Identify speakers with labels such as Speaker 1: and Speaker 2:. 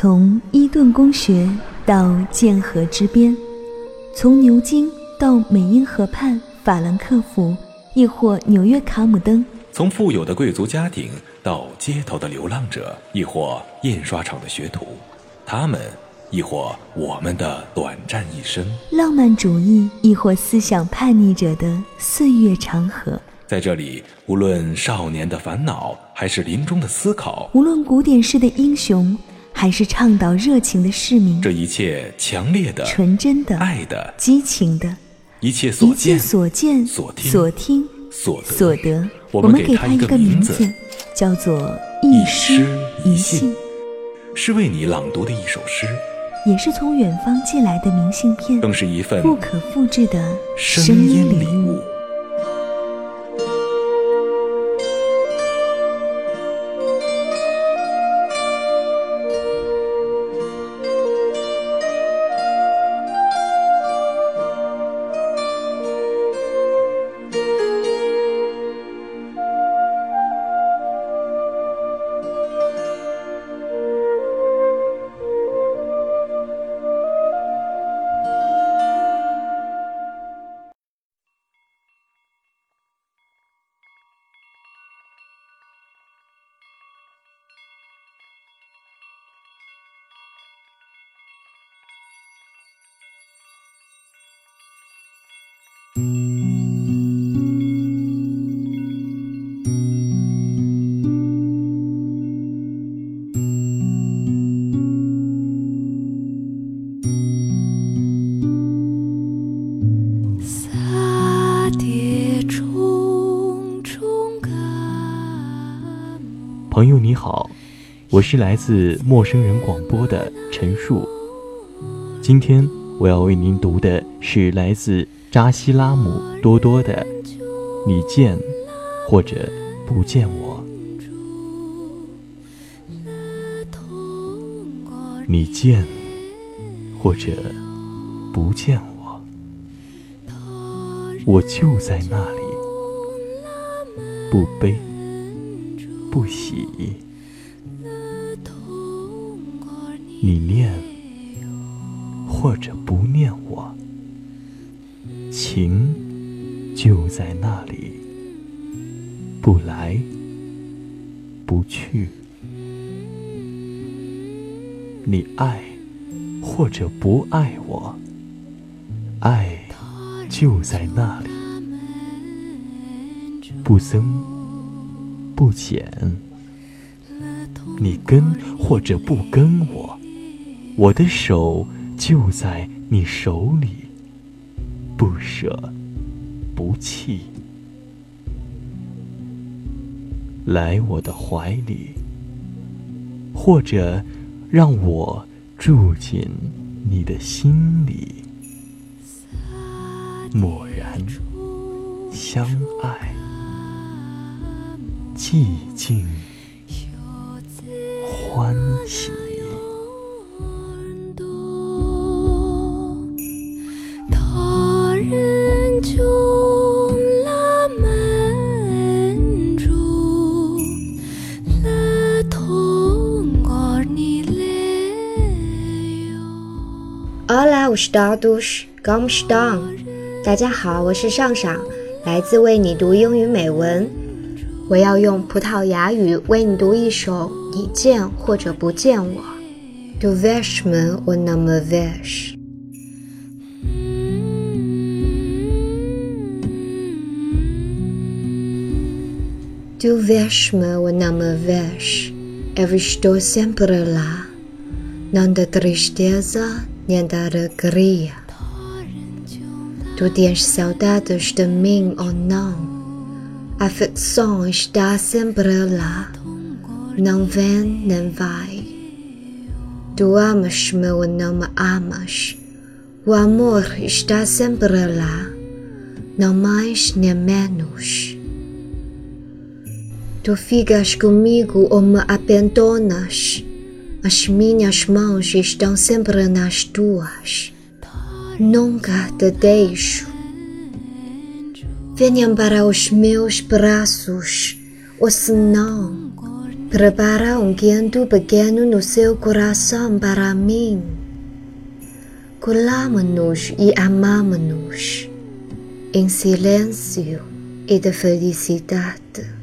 Speaker 1: 从伊顿公学到剑河之边，从牛津到美英河畔法兰克福，亦或纽约卡姆登；
Speaker 2: 从富有的贵族家庭到街头的流浪者，亦或印刷厂的学徒，他们，亦或我们的短暂一生；
Speaker 1: 浪漫主义，亦或思想叛逆者的岁月长河。
Speaker 2: 在这里，无论少年的烦恼，还是临终的思考；
Speaker 1: 无论古典式的英雄。还是倡导热情的市民，
Speaker 2: 这一切强烈的、
Speaker 1: 纯真的、
Speaker 2: 爱的、
Speaker 1: 激情的，
Speaker 2: 一切所见、
Speaker 1: 所见、
Speaker 2: 所听、
Speaker 1: 所听、
Speaker 2: 所
Speaker 1: 得，
Speaker 2: 我
Speaker 1: 们给他
Speaker 2: 一
Speaker 1: 个名字，叫做一诗一信，
Speaker 2: 是为你朗读的一首诗，
Speaker 1: 也是从远方寄来的明信片，
Speaker 2: 更是一份
Speaker 1: 不可复制的
Speaker 2: 声音礼物。
Speaker 3: 朋友你好，我是来自陌生人广播的陈述。今天我要为您读的是来自扎西拉姆多多的《你见或者不见我》。你见或者不见我，我就在那里，不悲。不喜，你念或者不念我，情就在那里，不来不去。你爱或者不爱我，爱就在那里，不增。不减，你跟或者不跟我，我的手就在你手里，不舍不弃。来我的怀里，或者让我住进你的心里，默然相爱。寂静，欢喜。
Speaker 4: Hola, os todos, como estão？大家好，我是上上，来自为你读英语美文。我要用葡萄牙语为你读一首《你见或者不见我》。Du vês-me ou não me vês？Du vês-me ou não me vês? Eu estou sempre lá, não da tristezza. Da alegria. Tu tens saudades de mim ou não? A ficção está sempre lá, não vem nem vai. Tu amas-me ou não me amas, o amor está sempre lá, não mais nem menos. Tu ficas comigo ou me abandonas, as minhas mãos estão sempre nas tuas, nunca te deixo. Venham para os meus braços, ou senão, Prepara um canto pequeno no seu coração para mim. Colamos-nos e amamos-nos em silêncio e de felicidade.